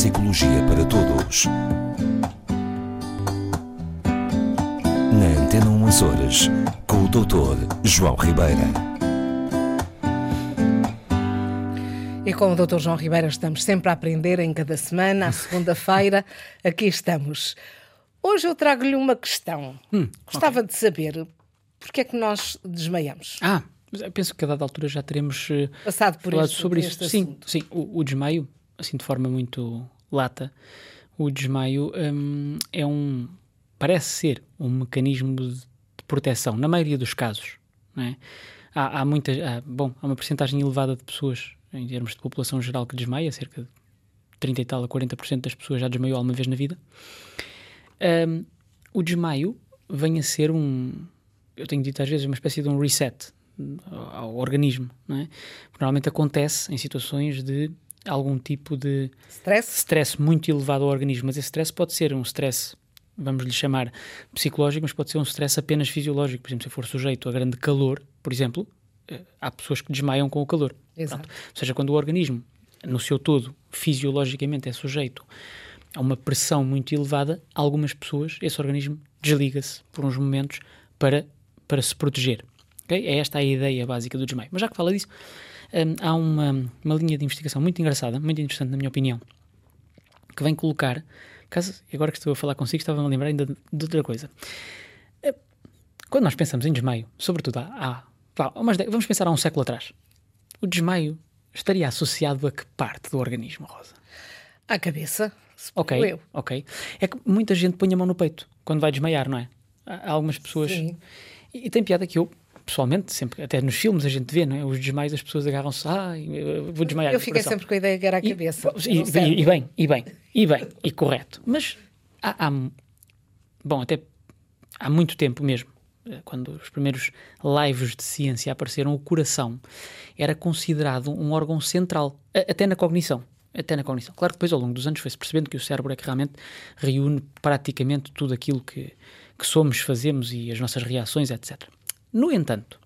Psicologia para Todos. Na Antena 1 Açores, com o Dr. João Ribeira. E com o Dr. João Ribeira estamos sempre a aprender em cada semana, à segunda-feira, aqui estamos. Hoje eu trago-lhe uma questão. Hum, Gostava de saber porque é que nós desmaiamos. Ah, mas eu penso que a dada altura já teremos eh, Passado por falado este- sobre isso. Sim, assunto. sim. O, o desmaio, assim de forma muito lata, o desmaio hum, é um. parece ser um mecanismo de, proteção, na maioria dos casos. É? há, há muitas. há- bom, há uma porcentagem elevada de pessoas, em termos de população geral, que desmaia, cerca de 30 e tal a 40% das pessoas já desmaiou alguma vez na vida. Hum, o desmaio vem a ser um, eu tenho dito às vezes, uma espécie de um reset ao organismo, não é? Porque normalmente acontece em situações de algum tipo de Stress? stress muito elevado ao organismo, mas esse stress pode ser um stress, vamos lhe chamar psicológico, mas pode ser um stress apenas fisiológico. Por exemplo, se eu for sujeito a grande calor, por exemplo, eh, há pessoas que desmaiam com o calor. Exato. Pronto. Ou seja, quando o organismo, no seu todo, fisiologicamente é sujeito a uma pressão muito elevada, algumas pessoas, esse organismo desliga-se por uns momentos para, para se proteger. ok? É esta a ideia básica do desmaio. Mas já que fala disso, hum, há uma, uma linha de investigação muito engraçada, muito interessante na minha opinião, que vem colocar, caso, agora que estou a falar consigo, estava-me a lembrar ainda de, de outra coisa. Eh, Quando nós pensamos em desmaio, sobretudo há, há vamos pensar há um século atrás, o desmaio estaria associado a que parte do organismo, Rosa? À cabeça? Ok, Eu. ok. É que muita gente põe a mão no peito quando vai desmaiar, não é? Há há algumas pessoas. Sim. E, e tem piada que eu, pessoalmente, sempre, até nos filmes a gente vê, não é? Os desmaios, as pessoas agarram-se, eu vou desmaiar. Eu fiquei coração." sempre com a ideia que era a cabeça. E, e- e bem, e bem, e bem, e correto. Mas há, há- bom, até há muito tempo mesmo, eh, quando os primeiros lives de ciência apareceram, o coração era considerado um órgão central, até na cognição. Até na cognição. Claro que depois, ao longo dos anos, foi-se percebendo que o cérebro é que realmente reúne praticamente tudo aquilo que, que somos, fazemos e as nossas reações, etc. No entanto,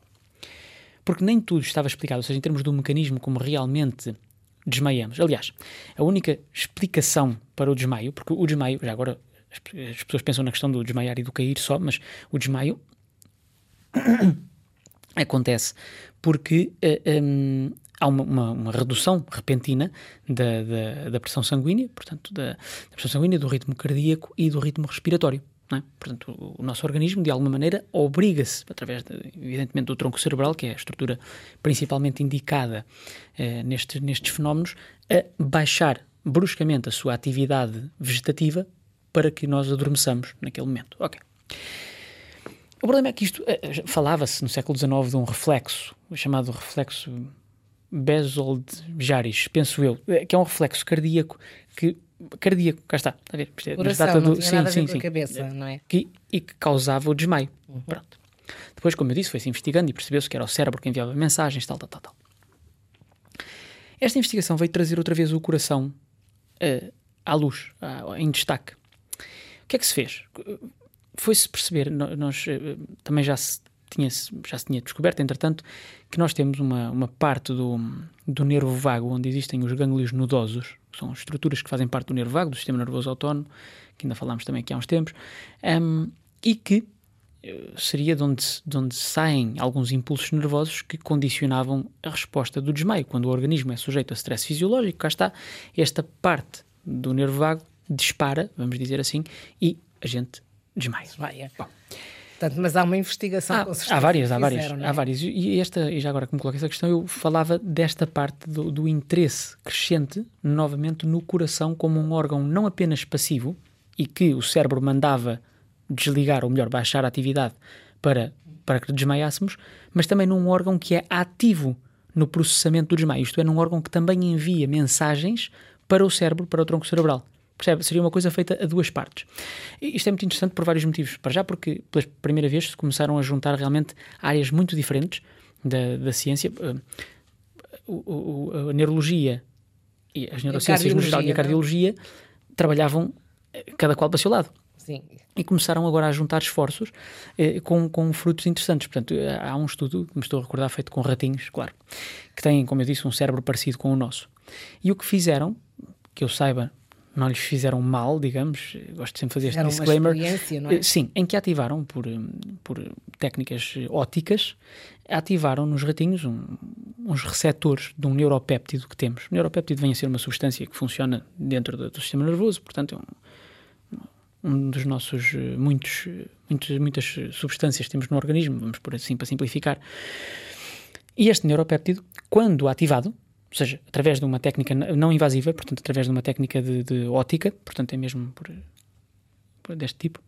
porque nem tudo estava explicado, ou seja, em termos do mecanismo como realmente desmaiamos. Aliás, a única explicação para o desmaio, porque o desmaio, já agora as, as pessoas pensam na questão do desmaiar e do cair só, mas o desmaio acontece porque eh, hum, há uma, uma- uma redução repentina da, da- da pressão sanguínea, portanto, da, da pressão sanguínea, do ritmo cardíaco e do ritmo respiratório. É? Portanto, o, nosso organismo, de alguma maneira, obriga-se, através, de, evidentemente, do tronco cerebral, que é a estrutura principalmente indicada eh, nestes, nestes fenómenos, a baixar bruscamente a sua atividade vegetativa para que nós adormeçamos naquele momento. Ok. O problema é que isto eh, falava-se no século XIX de um reflexo, chamado reflexo Bezold-Jaris, penso eu, eh, que é um reflexo cardíaco que cardíaco, cá está, está a ver? É- Coração, data não sim, a ver sim, sim. cabeça, não é? Que, e que causava o desmaio. Pronto. Depois, como eu disse, foi-se investigando e percebeu-se que era o cérebro que enviava mensagens, tal, tal, tal, tal. Esta investigação veio trazer outra vez o coração eh, à luz, à- em destaque. O que é que se fez? Foi-se perceber, nós eh, também já se, tinha, já se tinha descoberto, entretanto, que nós temos uma, uma parte do, do nervo vago onde existem os gânglios nodosos, são estruturas que fazem parte do nervo vago, do sistema nervoso autónomo, que ainda falámos também aqui há uns tempos, ehm, e que eh, seria de onde, de onde saem alguns impulsos nervosos que condicionavam a resposta do desmaio. Quando o organismo é sujeito a stress fisiológico, cá está, esta parte do nervo vago dispara, vamos dizer assim, e a gente desmaia. É. Bom. Portanto, mas há uma investigação Há, com certeza há várias, há várias, fizeram, é? há várias. E- esta, e já agora que me coloquei essa questão, eu falava desta parte do, do interesse crescente, novamente, no coração como um órgão não apenas passivo e que o cérebro mandava desligar, ou melhor, baixar a atividade para, para que desmaiássemos, mas também num órgão que é ativo no processamento do desmaio, isto é, num órgão que também envia mensagens para o cérebro, para o tronco cerebral. Percebe? Seria uma coisa feita a duas partes. E isto é muito interessante por vários motivos. Para já, porque pela primeira vez começaram a juntar realmente áreas muito diferentes da, da ciência. O- a neurologia e as neurociências no geral e a cardiologia, cardiologia trabalhavam eh, cada qual para o seu lado Sim. e começaram agora a juntar esforços eh, com, com frutos interessantes. Portanto, há um estudo, que me estou a recordar, feito com ratinhos, claro, que têm, como eu disse, um cérebro parecido com o nosso. E o que fizeram, que eu saiba, não lhes fizeram mal, digamos, gosto sempre de fazer este Era uma disclaimer. experiência, não é? Eh, Sim, em que ativaram por, hum, por técnicas eh, ópticas, ativaram nos ratinhos um- uns receptores de um neuropéptido que temos. O neuropéptido vem a ser uma substância que funciona dentro do, do sistema nervoso, portanto é um, um dos nossos eh, muitos, eh, muitos, muitas eh, substâncias que temos no organismo, vamos por assim para simplificar. E este neuropéptido, quando ativado, ou seja, através de uma técnica não invasiva, portanto, através de uma técnica de, de ótica, portanto, é mesmo por, por deste tipo,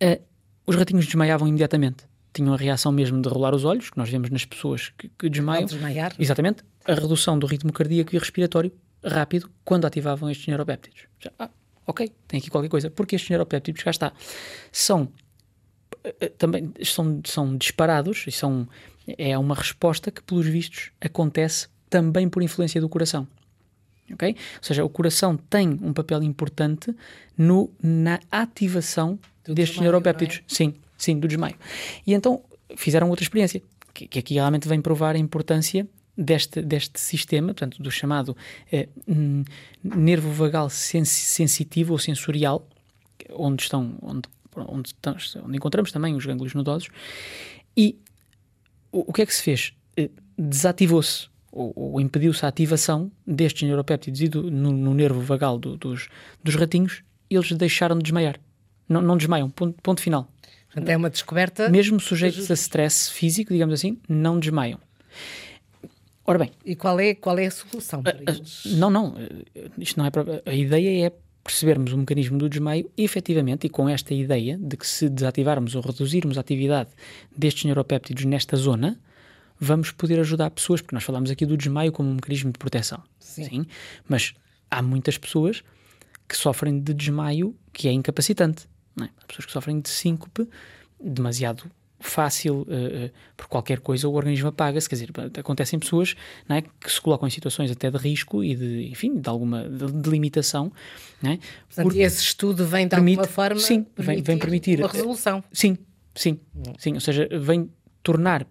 eh, os ratinhos desmaiavam imediatamente. Tinham a reação mesmo de rolar os olhos, que nós vemos nas pessoas que, que desmaiam. Desmaiar. Exatamente. A redução do ritmo cardíaco e respiratório rápido quando ativavam estes neuropéptidos. Já, ah, ok, tem aqui qualquer coisa. Porque estes neuropéptidos, cá está, são eh, eh, também são, são disparados e são, é uma resposta que, pelos vistos, acontece também por influência do coração. Ok? Ou seja, o coração tem um papel importante no, na ativação Do destes desmaio, neuropéptidos. Sim, sim, do desmaio. E então fizeram outra experiência, que, que aqui realmente vem provar a importância deste, deste sistema, portanto, do chamado eh, hum, nervo vagal sensi- sensitivo ou sensorial, onde estão, onde, onde, estão- onde encontramos também os gânglios nodosos, e o, o que é que se fez? Eh, Desativou-se ou, ou impediu-se a ativação destes neuropéptidos e do- no, no nervo vagal do- dos, dos ratinhos eles deixaram de desmaiar. Não, não desmaiam, ponto, ponto final. Portanto, é uma descoberta. Mesmo sujeitos a stress físico, digamos assim, não desmaiam. Ora bem, E qual é, qual é a solução para eles? não, não, eh, isto não é a ideia é percebermos o mecanismo do desmaio efetivamente e com esta ideia de que se desativarmos ou reduzirmos a atividade destes neuropéptidos nesta zona, vamos poder ajudar pessoas, porque nós falamos aqui do desmaio como um mecanismo de proteção. Sim. Mas há muitas pessoas que sofrem de desmaio que é incapacitante. é? Há pessoas que sofrem de síncope demasiado fácil, eh, eh, por qualquer coisa o organismo apaga-se, quer dizer, acontecem pessoas é, que se colocam em situações até de risco e de, enfim, de alguma de, de limitação, é? Portanto, Porque- esse estudo vem de permite- alguma forma sim, vem- vem permitir- uma resolução. Sim, sim, sim. Ou seja, vem tornar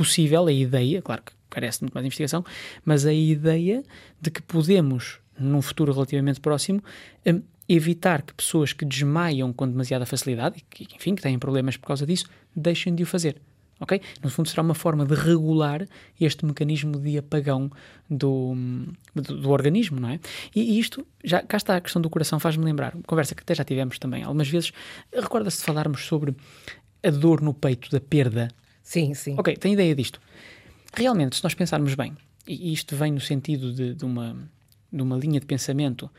possível a ideia, claro que carece de muito mais investigação, mas a ideia de que podemos, num futuro relativamente próximo, hum, evitar que pessoas que desmaiam com demasiada facilidade que, enfim, que têm problemas por causa disso, deixem de o fazer. Ok? No fundo, será uma forma de regular este mecanismo de apagão do, do, do organismo, não é? E, e isto, já cá está a questão do coração, faz-me lembrar, uma conversa que até já tivemos também algumas vezes. Recorda-se de falarmos sobre a dor no peito da perda Sim, sim. Ok, tem ideia disto. Realmente, se nós pensarmos bem, e isto vem no sentido de, de uma, de uma linha de pensamento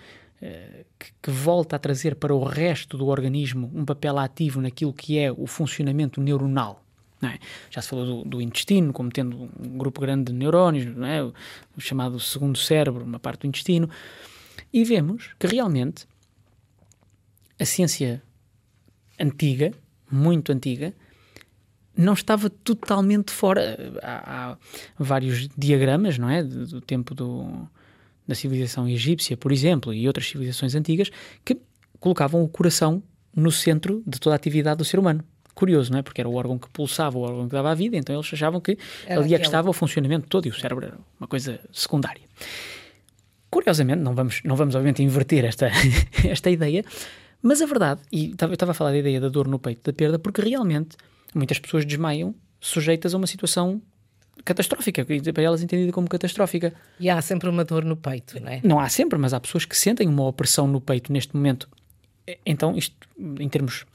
eh, que, que volta a trazer para o resto do organismo um papel ativo naquilo que é o funcionamento neuronal. é? Já se falou do, do intestino como tendo um grupo grande de neurónios, é? o, o chamado segundo cérebro, uma parte do intestino, e vemos que realmente a ciência antiga, muito antiga, não estava totalmente fora. Há, há vários diagramas, não é? Do, do tempo do, da civilização egípcia, por exemplo, e outras civilizações antigas, que colocavam o coração no centro de toda a atividade do ser humano. Curioso, não é? Porque era o órgão que pulsava, o órgão que dava a vida, então eles achavam que Era ali é que estava o funcionamento todo e o cérebro era uma coisa secundária. Curiosamente, não vamos, não vamos obviamente inverter esta, esta ideia, mas a verdade, e eu estava a falar da ideia da dor no peito da perda, porque realmente muitas pessoas desmaiam sujeitas a uma situação catastrófica, para elas entendida como catastrófica. E há sempre uma dor no peito, não é? Não há sempre, mas há pessoas que sentem uma opressão no peito neste momento. Então, isto, em termos,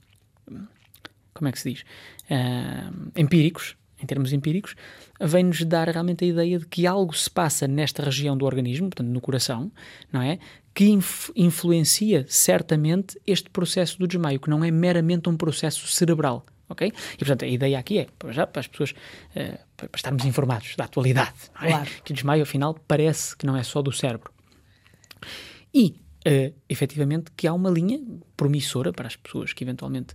como é que se diz? Ah, empíricos, em termos empíricos, vem-nos dar realmente a ideia de que algo se passa nesta região do organismo, portanto, no coração, não é? Que inf- influencia certamente este processo do desmaio, que não é meramente um processo cerebral. Ok? E portanto a ideia aqui é, para já, para as pessoas, eh, para estarmos informados da atualidade, não é? Claro. que o desmaio afinal parece que não é só do cérebro. E, eh, efetivamente, que há uma linha promissora para as pessoas que eventualmente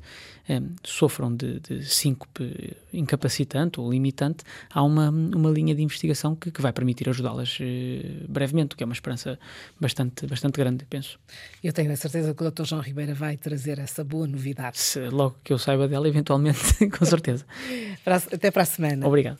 eh, sofram de, de síncope incapacitante ou limitante, há uma, uma linha de investigação que, que vai permitir ajudá-las eh, brevemente, o que é uma esperança bastante, bastante grande, penso. Eu tenho a certeza que o Dr. João Ribeira vai trazer essa boa novidade. Se, logo que eu saiba dela, eventualmente, com certeza. Até para a semana. Obrigado.